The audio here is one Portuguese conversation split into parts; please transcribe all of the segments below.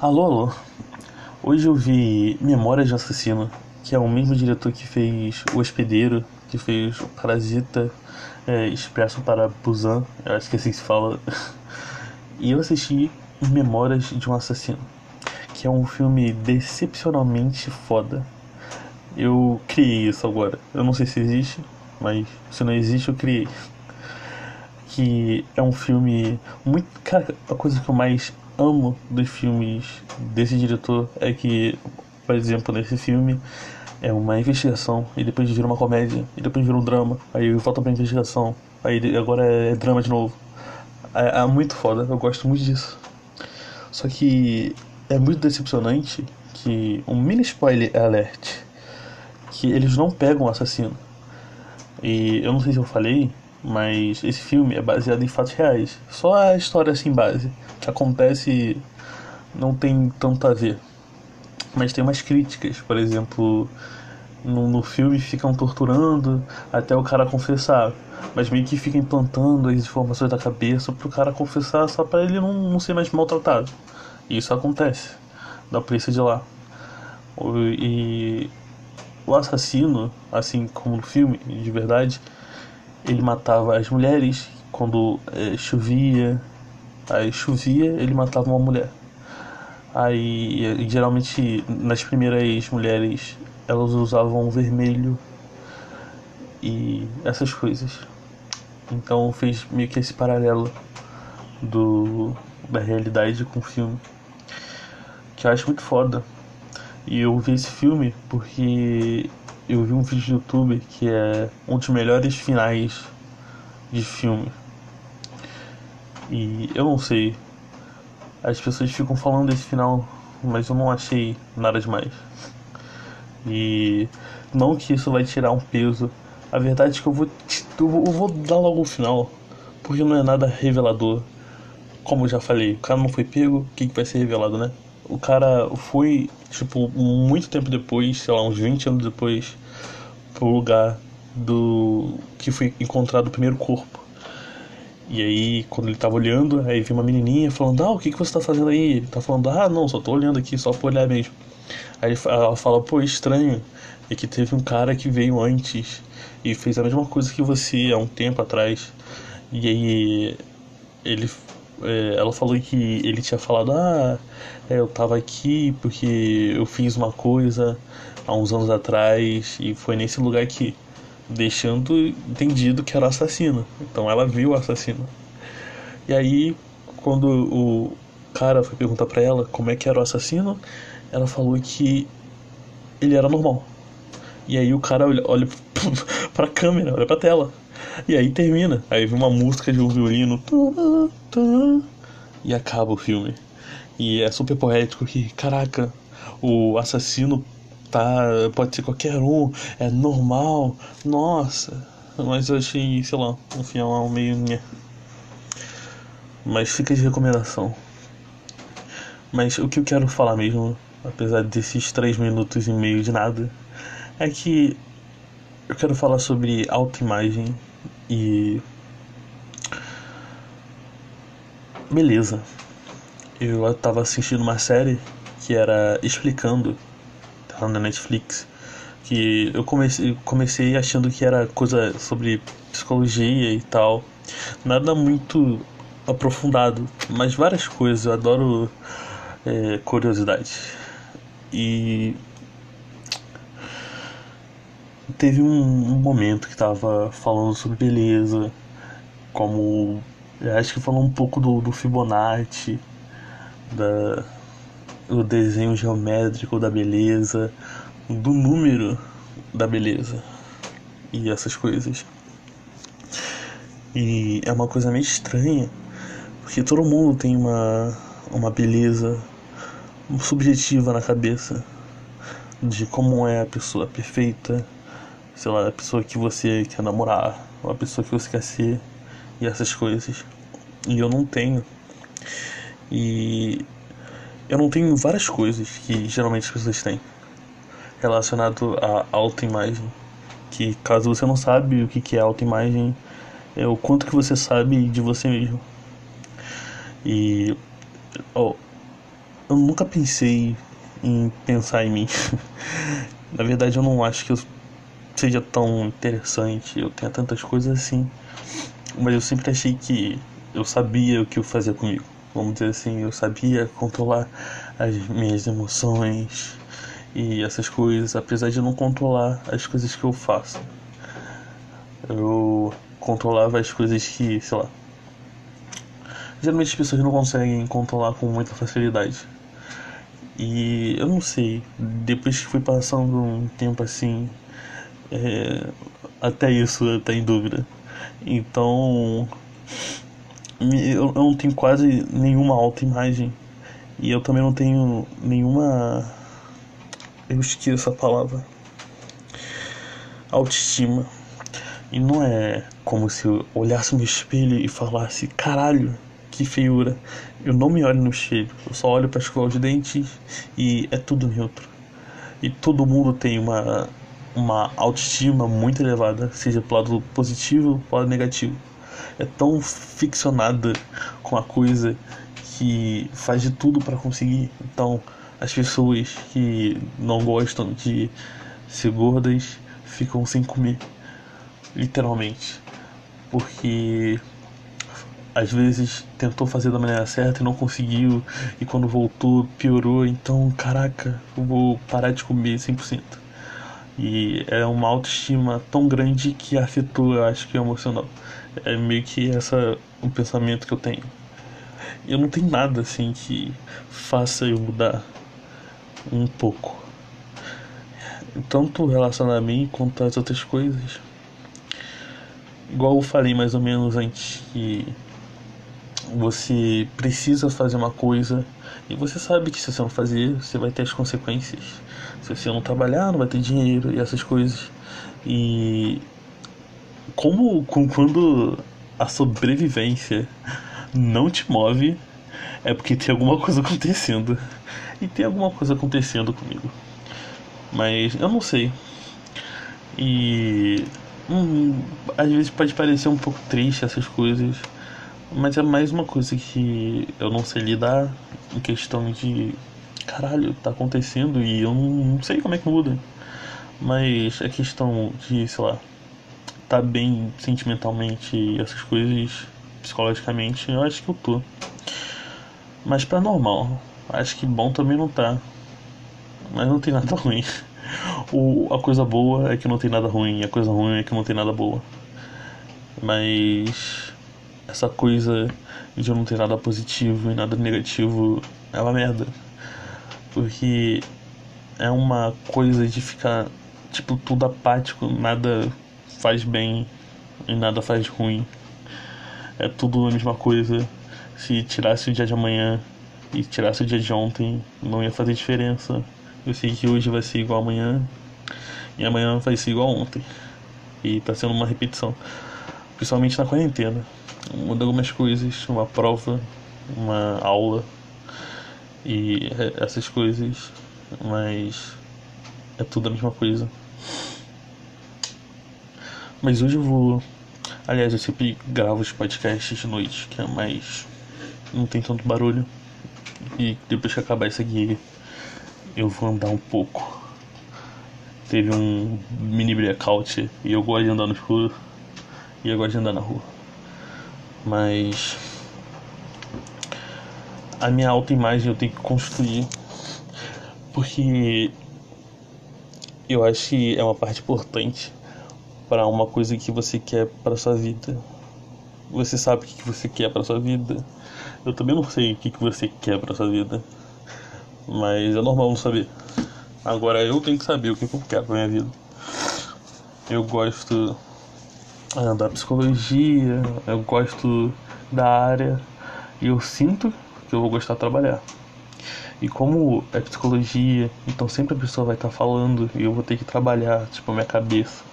Alô, alô. Hoje eu vi Memórias de Assassino, que é o mesmo diretor que fez O Hospedeiro, que fez Parasita, é, Expresso para Busan, eu acho que é assim que se fala. E eu assisti Memórias de um Assassino, que é um filme decepcionalmente foda. Eu criei isso agora. Eu não sei se existe, mas se não existe, eu criei. Que é um filme muito. Cara, a coisa que eu mais amo dos filmes desse diretor é que, por exemplo, nesse filme é uma investigação e depois vira uma comédia e depois vira um drama, aí volta pra investigação, aí agora é drama de novo. É, é muito foda, eu gosto muito disso. Só que é muito decepcionante que um mini spoiler alert que eles não pegam o assassino. E eu não sei se eu falei, mas esse filme é baseado em fatos reais. Só a história assim base que acontece não tem tanto a ver. Mas tem umas críticas, por exemplo, no, no filme ficam torturando até o cara confessar, mas meio que ficam implantando as informações da cabeça pro cara confessar só para ele não, não ser mais maltratado. E isso acontece da polícia de lá. E o assassino, assim como no filme, de verdade, ele matava as mulheres quando é, chovia. Aí chovia, ele matava uma mulher. Aí geralmente nas primeiras mulheres elas usavam vermelho e essas coisas. Então fez meio que esse paralelo do da realidade com o filme. Que eu acho muito foda. E eu vi esse filme porque eu vi um vídeo no YouTube que é um dos melhores finais de filme. E eu não sei. As pessoas ficam falando desse final, mas eu não achei nada demais. E não que isso vai tirar um peso. A verdade é que eu vou, eu vou, eu vou dar logo o final, porque não é nada revelador. Como eu já falei, o cara não foi pego, o que, que vai ser revelado, né? O cara foi, tipo, muito tempo depois, sei lá, uns 20 anos depois, pro lugar do que foi encontrado o primeiro corpo. E aí, quando ele tava olhando, aí viu uma menininha falando: Ah, o que, que você tá fazendo aí? Ele tá falando: Ah, não, só tô olhando aqui, só por olhar mesmo. Aí ela fala: Pô, estranho. É que teve um cara que veio antes e fez a mesma coisa que você há um tempo atrás. E aí, ele é, ela falou que ele tinha falado: Ah, é, eu tava aqui porque eu fiz uma coisa há uns anos atrás e foi nesse lugar aqui, deixando entendido que era assassino. Então ela viu o assassino. E aí, quando o cara foi perguntar pra ela como é que era o assassino, ela falou que ele era normal. E aí o cara olha, olha pra câmera, olha pra tela. E aí termina. Aí vem uma música de um violino. E acaba o filme. E é super poético que, caraca, o assassino tá. Pode ser qualquer um, é normal, nossa. Mas eu achei, sei lá, um final meio. Mas fica de recomendação. Mas o que eu quero falar mesmo, apesar desses três minutos e meio de nada, é que eu quero falar sobre autoimagem e. Beleza. Eu tava assistindo uma série que era explicando, tá na Netflix, que eu comecei, comecei achando que era coisa sobre psicologia e tal. Nada muito aprofundado, mas várias coisas. Eu adoro é, curiosidade. E teve um, um momento que tava falando sobre beleza, como acho que falou um pouco do, do Fibonacci, da, do desenho geométrico da beleza, do número da beleza e essas coisas. E é uma coisa meio estranha, porque todo mundo tem uma, uma beleza subjetiva na cabeça de como é a pessoa perfeita, sei lá, a pessoa que você quer namorar, ou a pessoa que você quer ser, e essas coisas. E eu não tenho. E eu não tenho várias coisas que geralmente as pessoas têm relacionado à autoimagem. Que caso você não sabe o que é autoimagem, é o quanto que você sabe de você mesmo. E oh, eu nunca pensei em pensar em mim. Na verdade, eu não acho que eu seja tão interessante, eu tenha tantas coisas assim. Mas eu sempre achei que eu sabia o que eu fazia comigo. Vamos dizer assim, eu sabia controlar as minhas emoções e essas coisas, apesar de não controlar as coisas que eu faço. Eu controlava as coisas que, sei lá. Geralmente as pessoas não conseguem controlar com muita facilidade. E eu não sei, depois que fui passando um tempo assim, é, até isso eu tenho dúvida. Então, eu não tenho quase nenhuma autoimagem. E eu também não tenho nenhuma. Eu esqueço a palavra. Autoestima. E não é como se eu olhasse no espelho e falasse: caralho, que feiura. Eu não me olho no espelho, eu só olho para escovar de dentes e é tudo neutro. E todo mundo tem uma, uma autoestima muito elevada, seja pro lado positivo ou lado negativo. É tão ficcionada com a coisa que faz de tudo para conseguir. Então, as pessoas que não gostam de ser gordas ficam sem comer literalmente, porque às vezes tentou fazer da maneira certa e não conseguiu, e quando voltou piorou, então caraca, eu vou parar de comer 100%. E é uma autoestima tão grande que afetou, eu acho que é emocional. É meio que essa o pensamento que eu tenho. Eu não tenho nada assim que faça eu mudar um pouco. Tanto relacionado a mim quanto as outras coisas igual eu falei mais ou menos antes que você precisa fazer uma coisa e você sabe que se você não fazer, você vai ter as consequências. Se você não trabalhar, não vai ter dinheiro e essas coisas. E como quando a sobrevivência não te move, é porque tem alguma coisa acontecendo. E tem alguma coisa acontecendo comigo. Mas eu não sei. E Hum, às vezes pode parecer um pouco triste essas coisas, mas é mais uma coisa que eu não sei lidar em questão de caralho, tá acontecendo e eu não, sei como é que muda. Mas a questão de, sei lá, tá bem sentimentalmente essas coisas psicologicamente, eu acho que eu tô. Mas pra normal, acho que bom também não tá. Mas não tem nada ruim. O, a coisa boa é que não tem nada ruim, a coisa ruim é que não tem nada boa. Mas essa coisa de não ter nada positivo e nada negativo é uma merda. Porque é uma coisa de ficar tipo tudo apático, nada faz bem e nada faz ruim. É tudo a mesma coisa. Se tirasse o dia de amanhã e tirasse o dia de ontem, não ia fazer diferença. Eu sei que hoje vai ser igual amanhã e amanhã vai ser igual ontem. E tá sendo uma repetição. Principalmente na quarentena. Muda algumas coisas, uma prova, uma aula e essas coisas, mas é tudo a mesma coisa. Mas hoje eu vou. Aliás, eu sempre gravo os podcasts de noite, que é mais. não tem tanto barulho. E depois que acabar isso aqui, eu vou andar um pouco. Teve um mini blackout e eu gosto de andar no escuro e eu gosto de andar na rua. Mas a minha autoimagem eu tenho que construir porque eu acho que é uma parte importante para uma coisa que você quer para sua vida. Você sabe o que você quer para sua vida. Eu também não sei o que você quer para sua vida. Mas é normal não saber. Agora eu tenho que saber o que eu quero pra minha vida. Eu gosto da psicologia, eu gosto da área e eu sinto que eu vou gostar de trabalhar. E como é psicologia, então sempre a pessoa vai estar tá falando e eu vou ter que trabalhar, tipo, a minha cabeça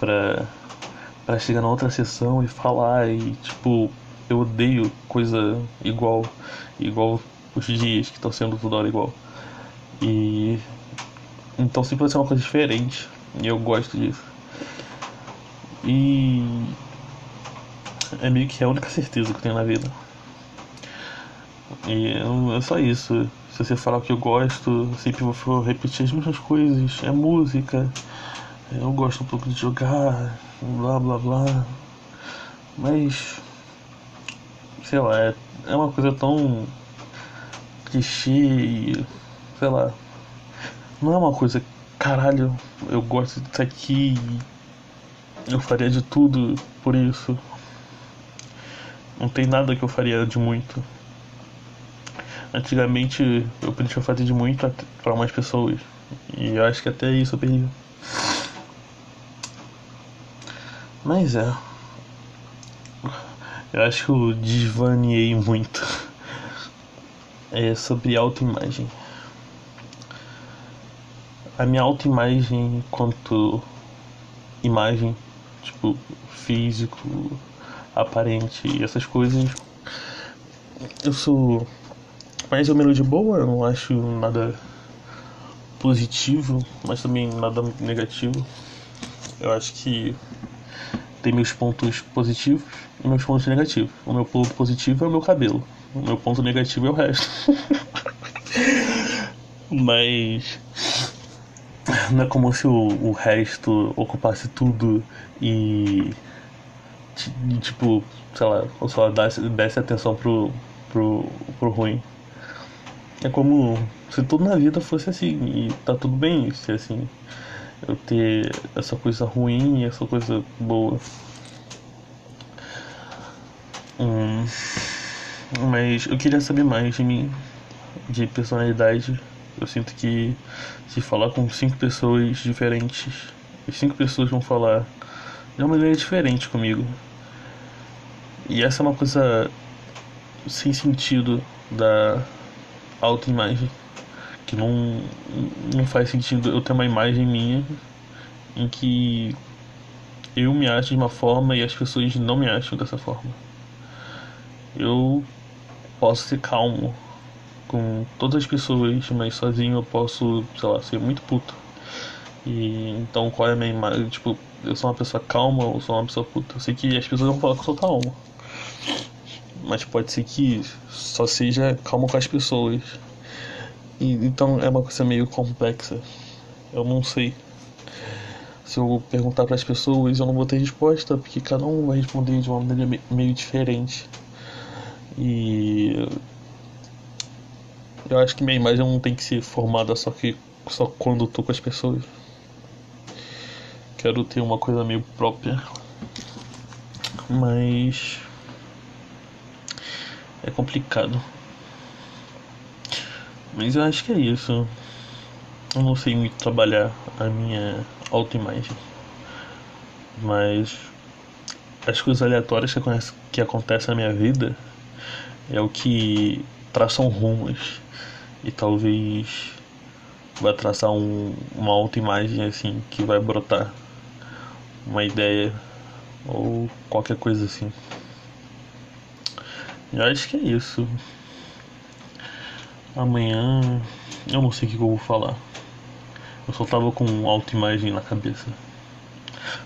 pra, pra chegar na outra sessão e falar e, tipo, eu odeio coisa igual, igual os dias que estão sendo toda hora igual. E então sempre vai ser uma coisa diferente. E eu gosto disso. E é meio que a única certeza que eu tenho na vida. E é só isso. Se você falar o que eu gosto, eu sempre vou repetir as mesmas coisas. É música, eu gosto um pouco de jogar, blá blá blá. Mas, sei lá, é, é uma coisa tão clichê e, sei lá, não é uma coisa, caralho, eu gosto disso aqui eu faria de tudo por isso. Não tem nada que eu faria de muito. Antigamente eu podia fazer de muito para umas pessoas. E eu acho que até isso eu perdi. Mas é. Eu acho que eu desvaneei muito. É sobre autoimagem. A minha autoimagem quanto imagem, tipo, físico, aparente e essas coisas. Eu sou mais ou menos de boa, não acho nada positivo, mas também nada negativo. Eu acho que tem meus pontos positivos e meus pontos negativos. O meu ponto positivo é o meu cabelo, o meu ponto negativo é o resto. mas não é como se o, o resto ocupasse tudo e tipo, sei lá, só desse, desse atenção pro, pro, pro ruim. É como se tudo na vida fosse assim, e tá tudo bem ser assim. Eu ter essa coisa ruim e essa coisa boa. Hum, mas eu queria saber mais de mim, de personalidade. Eu sinto que se falar com cinco pessoas diferentes, as cinco pessoas vão falar de uma maneira diferente comigo. E essa é uma coisa sem sentido da autoimagem. Que não, não faz sentido eu ter uma imagem minha em que eu me acho de uma forma e as pessoas não me acham dessa forma. Eu posso ser calmo com todas as pessoas, mas sozinho eu posso, sei lá, ser muito puto. E então qual é a minha imagem? Tipo, eu sou uma pessoa calma ou sou uma pessoa puta? Eu sei que as pessoas vão falar que eu sou calmo mas pode ser que só seja calmo com as pessoas. E, então é uma coisa meio complexa. Eu não sei. Se eu perguntar para as pessoas, eu não vou ter resposta, porque cada um vai responder de uma maneira meio diferente. E eu acho que minha imagem não tem que ser formada só que só quando eu tô com as pessoas. Quero ter uma coisa meio própria. Mas é complicado. Mas eu acho que é isso. Eu não sei muito trabalhar a minha autoimagem. Mas as coisas aleatórias que, que acontecem na minha vida é o que traçam rumos. E talvez vai traçar um, uma autoimagem assim que vai brotar uma ideia ou qualquer coisa assim. Eu acho que é isso. Amanhã eu não sei o que eu vou falar. Eu só tava com autoimagem na cabeça.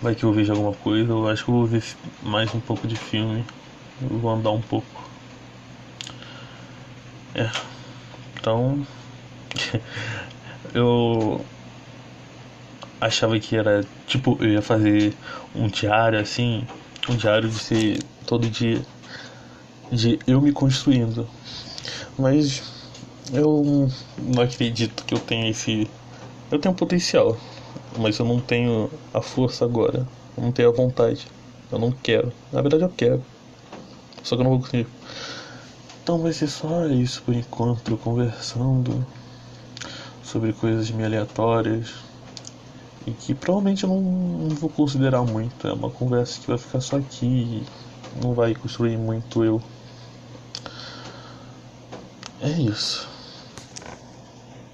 Vai que eu vejo alguma coisa, eu acho que eu vou ver mais um pouco de filme. Eu vou andar um pouco. É. Então. eu achava que era tipo, eu ia fazer um diário assim, um diário de ser todo dia de eu me construindo. Mas eu não acredito que eu tenha esse. Eu tenho potencial, mas eu não tenho a força agora. Eu não tenho a vontade. Eu não quero. Na verdade, eu quero. Só que eu não vou conseguir. Então vai ser só isso por enquanto, conversando sobre coisas meio aleatórias e que provavelmente eu não, não vou considerar muito. É uma conversa que vai ficar só aqui não vai construir muito eu. É isso.